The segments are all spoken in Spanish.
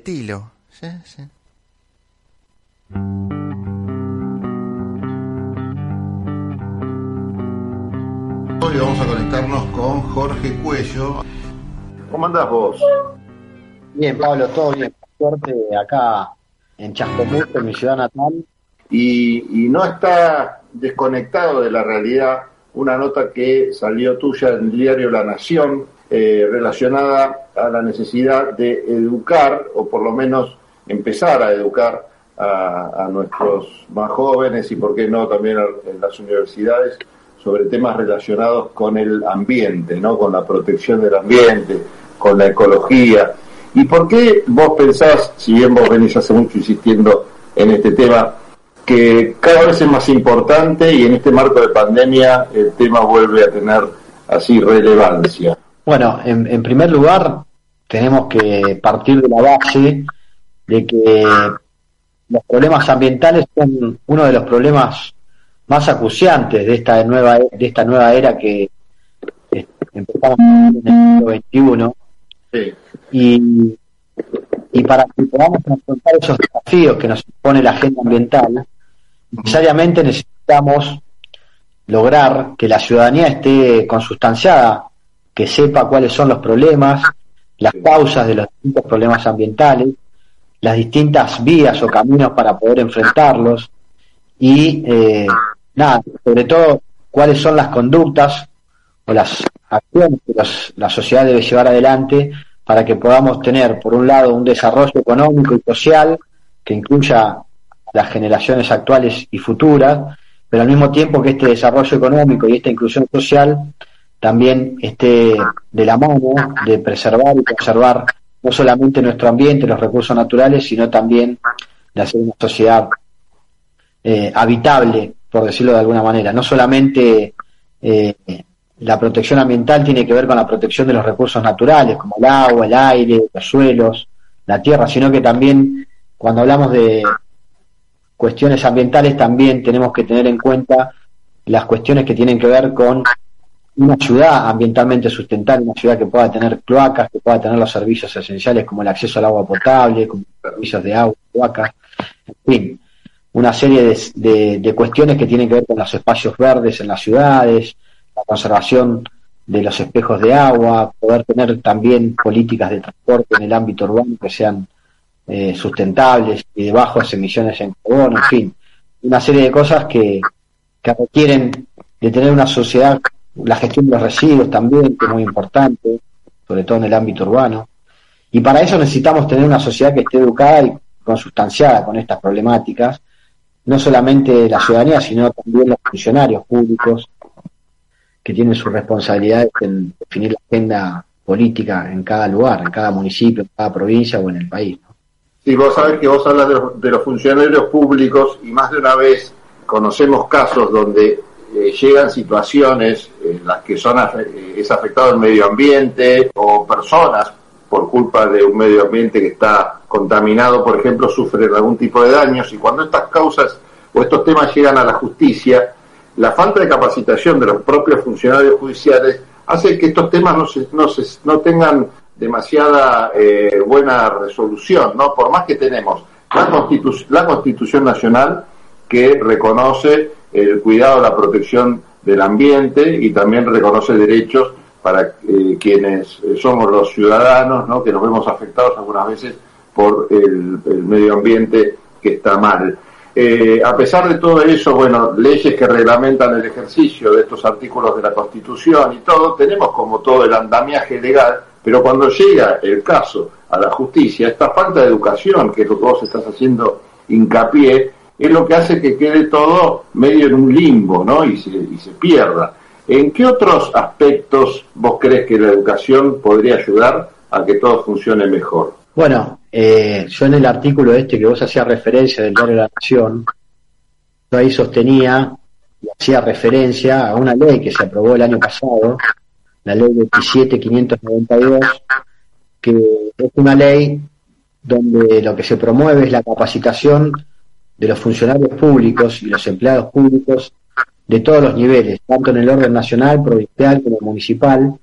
Estilo, sí, sí. Hoy vamos a conectarnos con Jorge Cuello. ¿Cómo andás vos? Bien, Pablo, todo bien. Suerte acá en Chascomús, en mi ciudad natal. Y, y no está desconectado de la realidad una nota que salió tuya en el diario La Nación eh, relacionada a la necesidad de educar, o por lo menos empezar a educar a, nuestros más jóvenes y, por qué no, también en las universidades sobre temas relacionados con el ambiente, ¿no? con la protección del ambiente, con la ecología. ¿Y por qué vos pensás, si bien vos venís hace mucho insistiendo en este tema, que cada vez es más importante y en este marco de pandemia el tema vuelve a tener así relevancia? Bueno, en, primer lugar, tenemos que partir de la base de que los problemas ambientales son uno de los problemas más acuciantes de esta nueva de esta nueva era que empezamos en el siglo XXI y, y para que podamos afrontar esos desafíos que nos impone la agenda ambiental necesariamente necesitamos lograr que la ciudadanía esté consustanciada que sepa cuáles son los problemas, las causas de los distintos problemas ambientales, las distintas vías o caminos para poder enfrentarlos y, eh, nada, sobre todo, cuáles son las conductas o las acciones que la sociedad debe llevar adelante para que podamos tener, por un lado, un desarrollo económico y social que incluya las generaciones actuales y futuras, pero al mismo tiempo que este desarrollo económico y esta inclusión social también esté de la mano de preservar y conservar no solamente nuestro ambiente, los recursos naturales, sino también de hacer una sociedad eh, habitable, por decirlo de alguna manera. No solamente eh, la protección ambiental tiene que ver con la protección de los recursos naturales, como el agua, el aire, los suelos, la tierra, sino que también cuando hablamos de cuestiones ambientales también tenemos que tener en cuenta las cuestiones que tienen que ver con una ciudad ambientalmente sustentable, una ciudad que pueda tener cloacas, que pueda tener los servicios esenciales como el acceso al agua potable, como servicios de agua, cloacas, en fin, una serie de, cuestiones que tienen que ver con los espacios verdes en las ciudades, la conservación de los espejos de agua, poder tener también políticas de transporte en el ámbito urbano que sean eh, sustentables y de bajas emisiones en carbono, en fin, una serie de cosas que, que requieren de tener una sociedad la gestión de los residuos también, que es muy importante, sobre todo en el ámbito urbano. Y para eso necesitamos tener una sociedad que esté educada y consustanciada con estas problemáticas, no solamente la ciudadanía, sino también los funcionarios públicos que tienen sus responsabilidades en definir la agenda política en cada lugar, en cada municipio, en cada provincia o en el país. ¿no? Sí, vos sabés que vos hablas de los funcionarios públicos y más de una vez conocemos casos donde eh, llegan situaciones en las que son es afectado el medio ambiente o personas por culpa de un medio ambiente que está contaminado, por ejemplo, sufren algún tipo de daños y cuando estas causas o estos temas llegan a la justicia, la falta de capacitación de los propios funcionarios judiciales hace que estos temas no, se, no, se, no tengan demasiada eh, buena resolución, ¿no? Por más que tenemos la, la Constitución Nacional que reconoce el cuidado, la protección del ambiente y también reconoce derechos para eh, quienes eh, somos los ciudadanos, ¿no? que nos vemos afectados algunas veces por el, medio ambiente que está mal. Eh, a pesar de todo eso, bueno, leyes que reglamentan el ejercicio de estos artículos de la Constitución y todo, tenemos como todo el andamiaje legal, pero cuando llega el caso a la justicia, esta falta de educación, que es lo que vos estás haciendo hincapié, es lo que hace que quede todo medio en un limbo, ¿no? Y se, y se pierda. ¿En qué otros aspectos vos crees que la educación podría ayudar a que todo funcione mejor? Bueno, eh, yo en el artículo este que vos hacías referencia del diario de la Nación, yo ahí sostenía y hacía referencia a una ley que se aprobó el año pasado, la ley 27592, que es una ley donde lo que se promueve es la capacitación de los funcionarios públicos y los empleados públicos de todos los niveles, tanto en el orden nacional, provincial como municipal,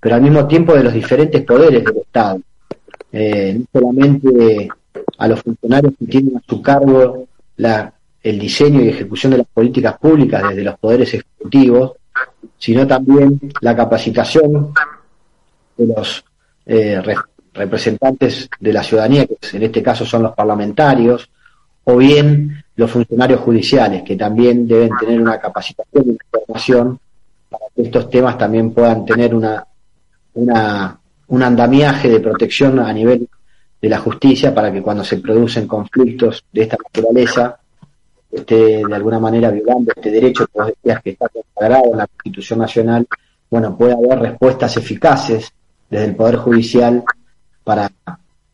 pero al mismo tiempo de los diferentes poderes del Estado. eh, no solamente a los funcionarios que tienen a su cargo el diseño y ejecución de las políticas públicas desde los poderes ejecutivos, sino también la capacitación de los eh, representantes de la ciudadanía, que en este caso son los parlamentarios, o bien los funcionarios judiciales, que también deben tener una capacitación y información para que estos temas también puedan tener una, una, un andamiaje de protección a nivel de la justicia para que cuando se producen conflictos de esta naturaleza esté de alguna manera violando este derecho que vos decías que está consagrado en la Constitución Nacional, bueno, puede haber respuestas eficaces desde el Poder Judicial para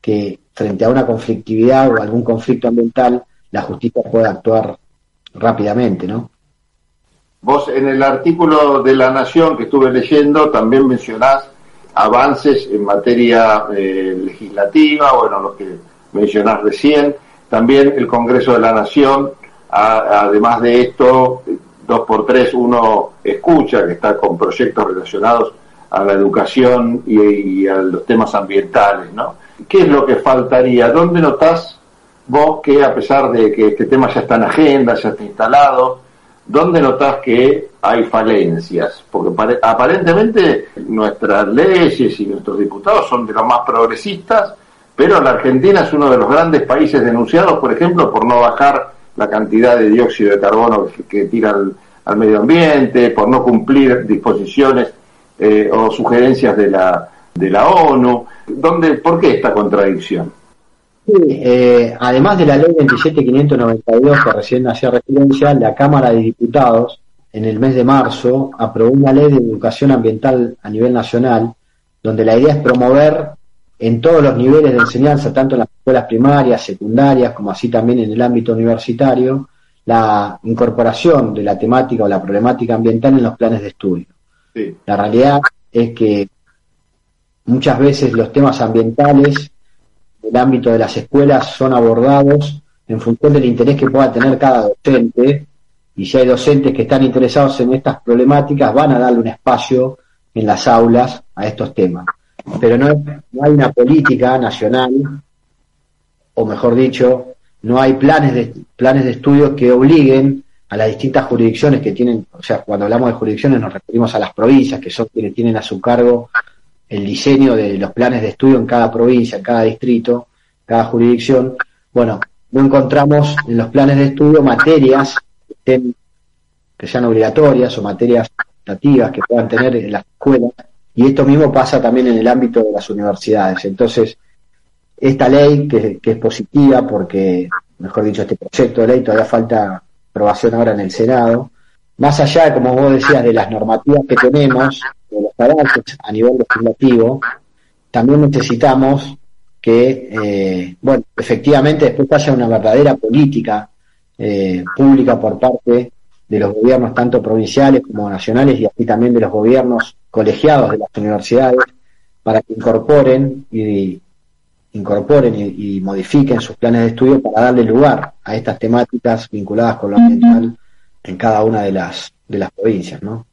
que frente a una conflictividad o algún conflicto ambiental la justicia pueda actuar rápidamente, ¿no? Vos en el artículo de La Nación que estuve leyendo también mencionás avances en materia eh, legislativa, bueno, los que mencionás recién, también el Congreso de la Nación, además de esto, dos por tres uno escucha que está con proyectos relacionados a la educación y, a los temas ambientales, ¿no? ¿Qué es lo que faltaría? ¿Dónde notás vos que a pesar de que este tema ya está en agenda, ya está instalado, ¿dónde notás que hay falencias? Porque aparentemente nuestras leyes y nuestros diputados son de los más progresistas, pero la Argentina es uno de los grandes países denunciados, por ejemplo, por no bajar la cantidad de dióxido de carbono que, tira al, medio ambiente, por no cumplir disposiciones eh, o sugerencias de la, de la ONU. ¿Dónde, ¿Por qué esta contradicción? Sí, eh, además de la ley 27592 que recién hacía referencia, la Cámara de Diputados en el mes de marzo aprobó una ley de educación ambiental a nivel nacional, donde la idea es promover en todos los niveles de enseñanza, tanto en las escuelas primarias, secundarias, como así también en el ámbito universitario, la incorporación de la temática o la problemática ambiental en los planes de estudio. La realidad es que muchas veces los temas ambientales el ámbito de las escuelas son abordados en función del interés que pueda tener cada docente, y si hay docentes que están interesados en estas problemáticas, van a darle un espacio en las aulas a estos temas. Pero no, no hay una política nacional, o mejor dicho, no hay planes de, planes de estudio que obliguen a las distintas jurisdicciones que tienen, o sea, cuando hablamos de jurisdicciones nos referimos a las provincias, que son quienes tienen a su cargo el diseño de los planes de estudio en cada provincia, en cada distrito, cada jurisdicción, bueno, no encontramos en los planes de estudio materias que, sean obligatorias o materias optativas que puedan tener en las escuelas, y esto mismo pasa también en el ámbito de las universidades. Entonces, esta ley, que, que es positiva porque, mejor dicho, este proyecto de ley todavía falta aprobación ahora en el Senado, más allá, como vos decías, de las normativas que tenemos, de los avances a nivel legislativo, también necesitamos que, eh, bueno, efectivamente después haya una verdadera política eh, pública por parte de los gobiernos tanto provinciales como nacionales y así también de los gobiernos colegiados de las universidades para que incorporen y incorporen y, modifiquen sus planes de estudio para darle lugar a estas temáticas vinculadas con lo ambiental en cada una de las de las provincias, ¿no?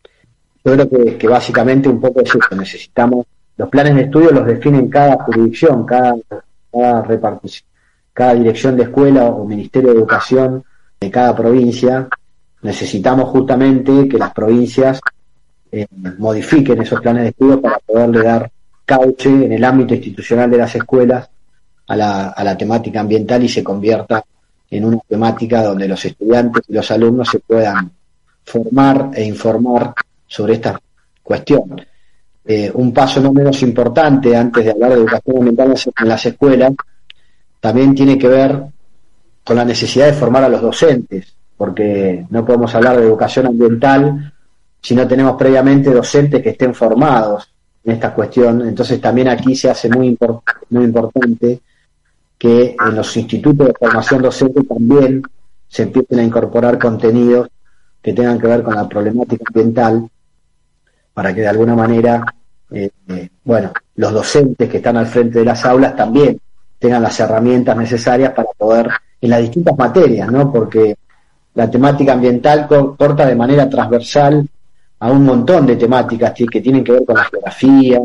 Yo creo que, básicamente un poco es eso, necesitamos, los planes de estudio los definen cada jurisdicción, cada, cada repartición, cada dirección de escuela o ministerio de educación de cada provincia, necesitamos justamente que las provincias eh, modifiquen esos planes de estudio para poderle dar cauce en el ámbito institucional de las escuelas a la, a la temática ambiental y se convierta en una temática donde los estudiantes y los alumnos se puedan formar e informar sobre esta cuestión. Eh, un paso no menos importante antes de hablar de educación ambiental en las escuelas también tiene que ver con la necesidad de formar a los docentes, porque no podemos hablar de educación ambiental si no tenemos previamente docentes que estén formados en esta cuestión. Entonces también aquí se hace muy, muy importante que en los institutos de formación docente también se empiecen a incorporar contenidos que tengan que ver con la problemática ambiental para que de alguna manera, eh, eh, bueno, los docentes que están al frente de las aulas también tengan las herramientas necesarias para poder, en las distintas materias, ¿no? Porque la temática ambiental corta de manera transversal a un montón de temáticas que tienen que ver con la geografía,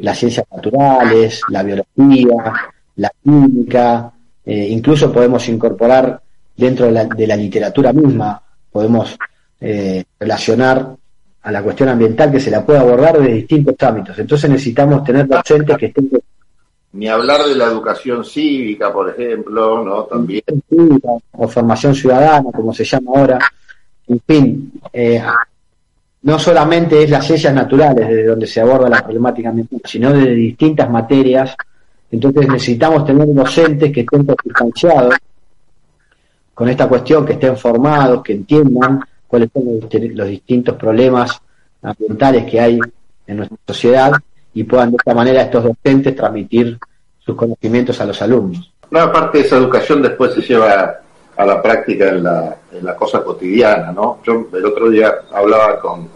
las ciencias naturales, la biología, la química, eh, incluso podemos incorporar dentro de la, literatura misma, podemos eh, relacionar a la cuestión ambiental que se la puede abordar de distintos ámbitos. Entonces necesitamos tener docentes que estén... Ni hablar de la educación cívica, por ejemplo, ¿no? También. O formación ciudadana, como se llama ahora. En fin, eh, no solamente es las ciencias naturales desde donde se aborda la problemática ambiental, sino de distintas materias. Entonces necesitamos tener docentes que estén sustanciados con esta cuestión, que estén formados, que entiendan cuáles son los, distintos problemas ambientales que hay en nuestra sociedad y puedan de esta manera estos docentes transmitir sus conocimientos a los alumnos. Una parte de esa educación después se lleva a la práctica en la, en la cosa cotidiana, ¿no? Yo el otro día hablaba con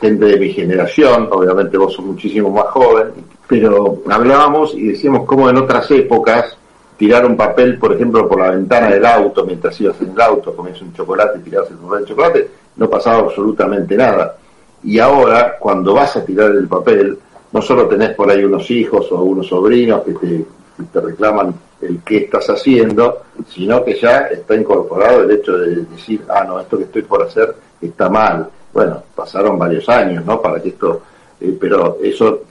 gente de mi generación, obviamente vos sos muchísimo más joven, pero hablábamos y decíamos cómo en otras épocas tirar un papel, por ejemplo, por la ventana del auto mientras ibas en el auto, comías un chocolate y tirabas el papel de chocolate, no pasaba absolutamente nada. Y ahora, cuando vas a tirar el papel, no solo tenés por ahí unos hijos o unos sobrinos que te, reclaman el qué estás haciendo, sino que ya está incorporado el hecho de decir, ah, no, esto que estoy por hacer está mal. Bueno, pasaron varios años, ¿no? Para que esto, eh, pero eso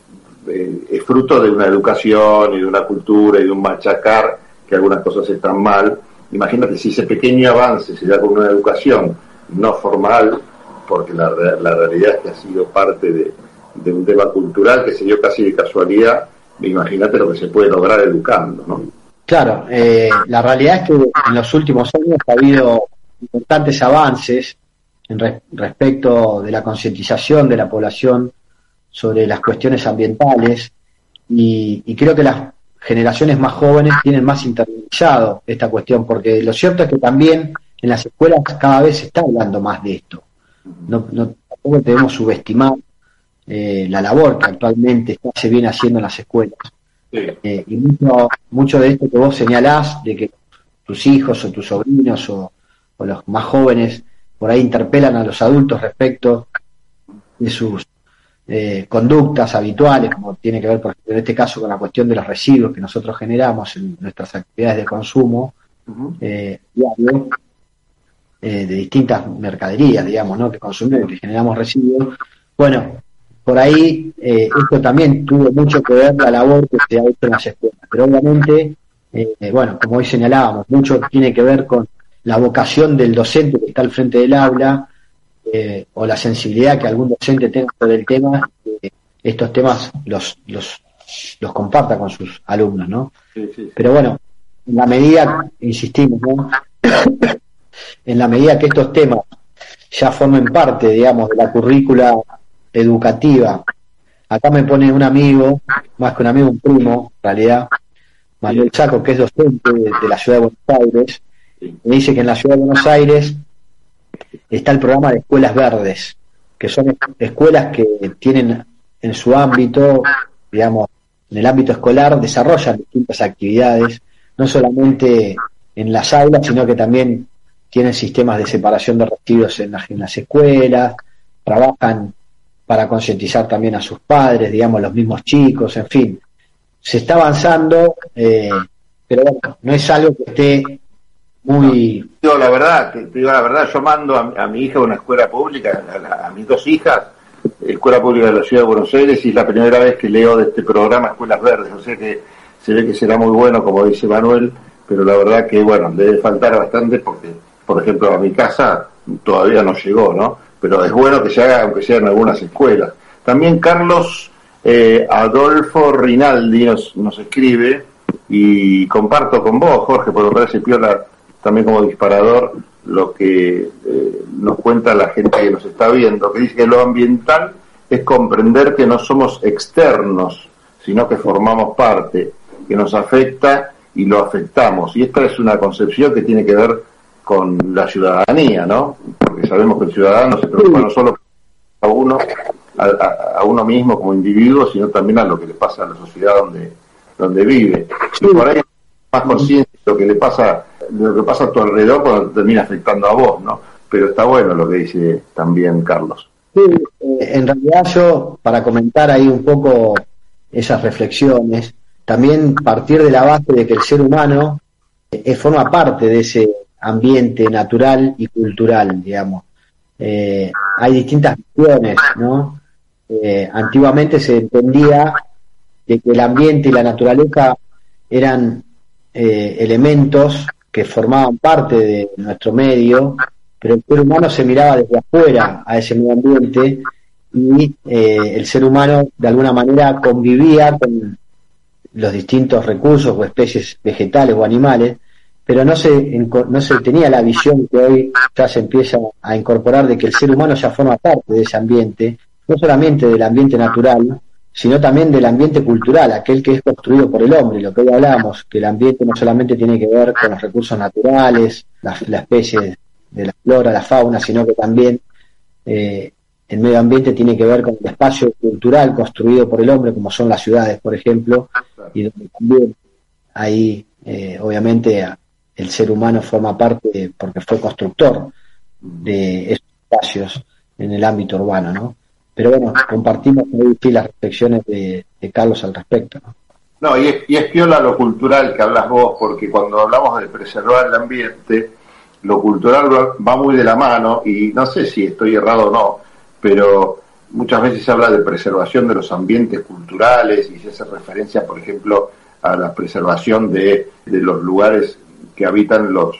eh, es fruto de una educación y de una cultura y de un machacar que algunas cosas están mal. Imagínate si ese pequeño avance se da con una educación no formal, porque la, la realidad es que ha sido parte de, de un tema cultural que se dio casi de casualidad, imagínate lo que se puede lograr educando, ¿no? Claro, eh, la realidad es que en los últimos años ha habido importantes avances en respecto de la concientización de la población sobre las cuestiones ambientales y, creo que las generaciones más jóvenes tienen más internalizado esta cuestión, porque lo cierto es que también en las escuelas cada vez se está hablando más de esto. No, no tampoco debemos subestimar eh, la labor que actualmente se viene haciendo en las escuelas. Eh, y mucho, mucho de esto que vos señalás, de que tus hijos o tus sobrinos o, los más jóvenes por ahí interpelan a los adultos respecto de sus eh, conductas habituales, como tiene que ver, por ejemplo, en este caso con la cuestión de los residuos que nosotros generamos en nuestras actividades de consumo diario, de distintas mercaderías, digamos, ¿no? que consumimos, que generamos residuos. Bueno, por ahí eh, esto también tuvo mucho que ver la labor que se ha hecho en las escuelas. Pero obviamente, eh, bueno, como hoy señalábamos, mucho tiene que ver con la vocación del docente que está al frente del aula eh, o la sensibilidad que algún docente tenga sobre el tema, estos temas los, los, los comparta con sus alumnos, ¿no? Pero bueno, en la medida, insistimos, ¿no? en la medida que estos temas ya formen parte, digamos, de la currícula educativa. Acá me pone un amigo, más que un amigo, un primo, en realidad, Manuel Chaco, que es docente de, la ciudad de Buenos Aires, me dice que en la ciudad de Buenos Aires está el programa de escuelas verdes, que son escuelas que tienen en su ámbito, digamos, en el ámbito escolar, desarrollan distintas actividades, no solamente en las aulas, sino que también tienen sistemas de separación de residuos en las escuelas, trabajan para concientizar también a sus padres, digamos, los mismos chicos, en fin. Se está avanzando, eh, pero bueno, no es algo que esté muy... Digo la verdad, te digo la verdad, yo mando a, mi hija a una escuela pública, a, mis dos hijas, escuela pública de la ciudad de Buenos Aires, y es la primera vez que leo de este programa Escuelas Verdes, o sea que se ve que será muy bueno, como dice Manuel, pero la verdad que, bueno, debe faltar bastante porque, por ejemplo, a mi casa todavía no llegó, ¿no? pero es bueno que se haga, aunque sea en algunas escuelas. También Carlos eh, Adolfo Rinaldi nos, nos escribe, y comparto con vos, Jorge, porque me parece piola también como disparador lo que eh, nos cuenta la gente que nos está viendo, que dice que lo ambiental es comprender que no somos externos, sino que formamos parte, que nos afecta y lo afectamos. Y esta es una concepción que tiene que ver con la ciudadanía, ¿no? Porque sabemos que el ciudadano se preocupa no solo a uno, a, uno mismo como individuo, sino también a lo que le pasa a la sociedad donde, donde vive. Y por ahí más consciente de lo que le pasa, lo que pasa a tu alrededor cuando te termina afectando a vos, ¿no? Pero está bueno lo que dice también Carlos. Sí, eh, en realidad yo, para comentar ahí un poco esas reflexiones, también partir de la base de que el ser humano eh, forma parte de ese ambiente natural y cultural, digamos. Eh, hay distintas visiones, ¿no? Eh, antiguamente se entendía de que el ambiente y la naturaleza eran elementos que formaban parte de nuestro medio, pero el ser humano se miraba desde afuera a ese medio ambiente y el ser humano de alguna manera convivía con los distintos recursos o especies vegetales o animales, pero no se, no se tenía la visión que hoy ya se empieza a incorporar de que el ser humano ya forma parte de ese ambiente, no solamente del ambiente natural, sino también del ambiente cultural, aquel que es construido por el hombre, lo que hoy hablamos, que el ambiente no solamente tiene que ver con los recursos naturales, la, especie de la flora, la fauna, sino que también eh, el medio ambiente tiene que ver con el espacio cultural construido por el hombre, como son las ciudades, por ejemplo, y donde también ahí, eh, obviamente, el ser humano forma parte porque fue constructor de esos espacios en el ámbito urbano, ¿no? Pero bueno, compartimos ahí las reflexiones de, Carlos al respecto, ¿no? No, y es, y es piola lo cultural que hablas vos, porque cuando hablamos de preservar el ambiente, lo cultural va muy de la mano, y no sé si estoy errado o no, pero muchas veces se habla de preservación de los ambientes culturales y se hace referencia, por ejemplo, a la preservación de, los lugares que habitan los,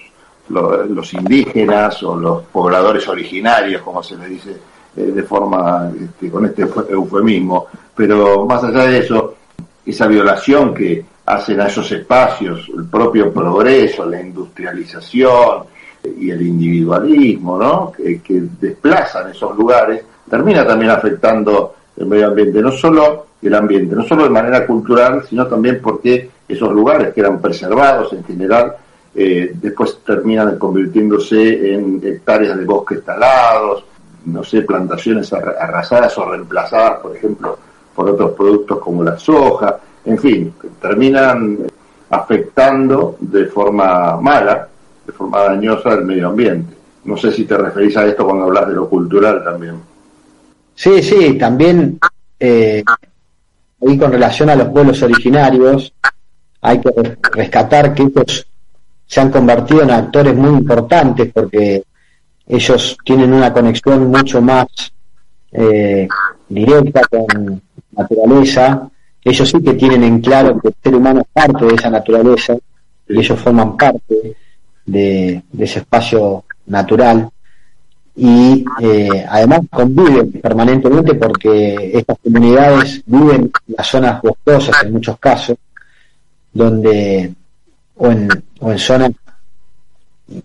los, indígenas o los pobladores originarios, como se le dice eh, de forma este, con este eufemismo. Pero más allá de eso, esa violación que hacen a esos espacios, el propio progreso, la industrialización y el individualismo, ¿no? que desplazan esos lugares, termina también afectando el medio ambiente, no solo el ambiente, no solo de manera cultural, sino también porque esos lugares que eran preservados en general, eh, después terminan convirtiéndose en hectáreas de bosques talados, no sé, plantaciones arrasadas o reemplazadas, por ejemplo, por otros productos como la soja, en fin, terminan afectando de forma mala, de forma dañosa el medio ambiente. No sé si te referís a esto cuando hablas de lo cultural también. Sí, sí, también eh, ahí con relación a los pueblos originarios, hay que rescatar que ellos se han convertido en actores muy importantes porque ellos tienen una conexión mucho más eh, directa con naturaleza. Ellos sí que tienen en claro que el ser humano es parte de esa naturaleza y ellos forman parte de ese espacio natural y eh, además conviven permanentemente porque estas comunidades viven en las zonas boscosas en muchos casos, donde o en, o en zonas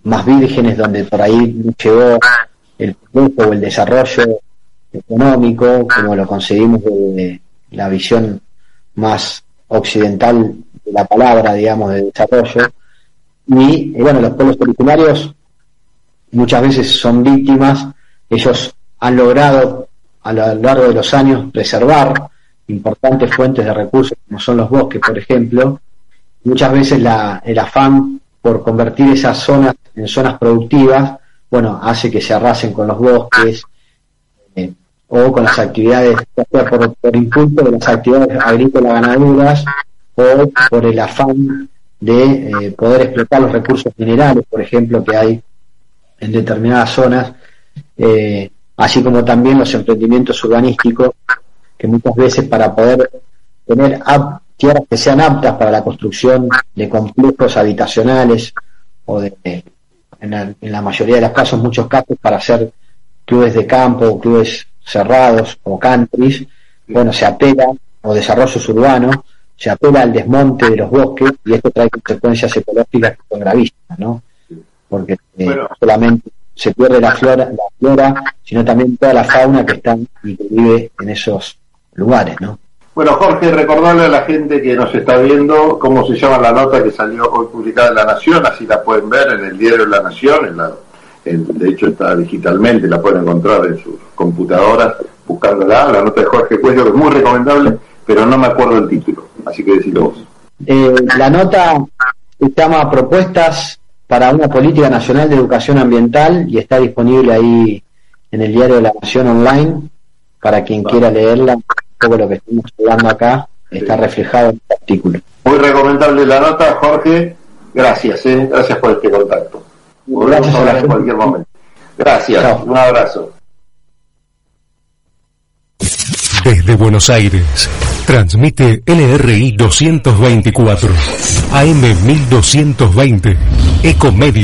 más vírgenes donde por ahí llegó el progreso o el desarrollo económico, como lo conseguimos de la visión más occidental de la palabra, digamos, de desarrollo. Y eh, bueno, los pueblos originarios muchas veces son víctimas, ellos han logrado a lo largo de los años preservar importantes fuentes de recursos como son los bosques, por ejemplo, muchas veces la, el afán por convertir esas zonas en zonas productivas, bueno, hace que se arrasen con los bosques eh, o con las actividades, por, por impulso de las actividades agrícolas ganaderas o por el afán de eh, poder explotar los recursos minerales, por ejemplo, que hay en determinadas zonas, eh, así como también los emprendimientos urbanísticos, que muchas veces para poder tener tierras que sean aptas para la construcción de complejos habitacionales o de, en la, mayoría de los casos, muchos casos, para hacer clubes de campo o clubes cerrados o countries, bueno, se apela, o desarrollos urbanos, se apela al desmonte de los bosques y esto trae consecuencias ecológicas que son gravísimas, ¿no? porque eh, solamente se pierde la flora, la flora, sino también toda la fauna que está y que vive en esos lugares, ¿no? Bueno, Jorge, recordarle a la gente que nos está viendo cómo se llama la nota que salió hoy publicada en La Nación, así la pueden ver en el diario La Nación, en la, de hecho está digitalmente, la pueden encontrar en sus computadoras, buscándola, la nota de Jorge Cuello, que es muy recomendable, pero no me acuerdo el título, así que decilo vos. Eh, la nota se llama Propuestas para una política nacional de educación ambiental y está disponible ahí en el diario de la Nación Online para quien quiera leerla, poco lo que estamos hablando acá, está reflejado en el artículo. Muy recomendable la nota, Jorge. Gracias, ¿eh? gracias por este contacto. Volvemos a hablar en cualquier momento. Gracias, un abrazo. Desde Buenos Aires, transmite LRI 224, AM 1220, Ecomedio.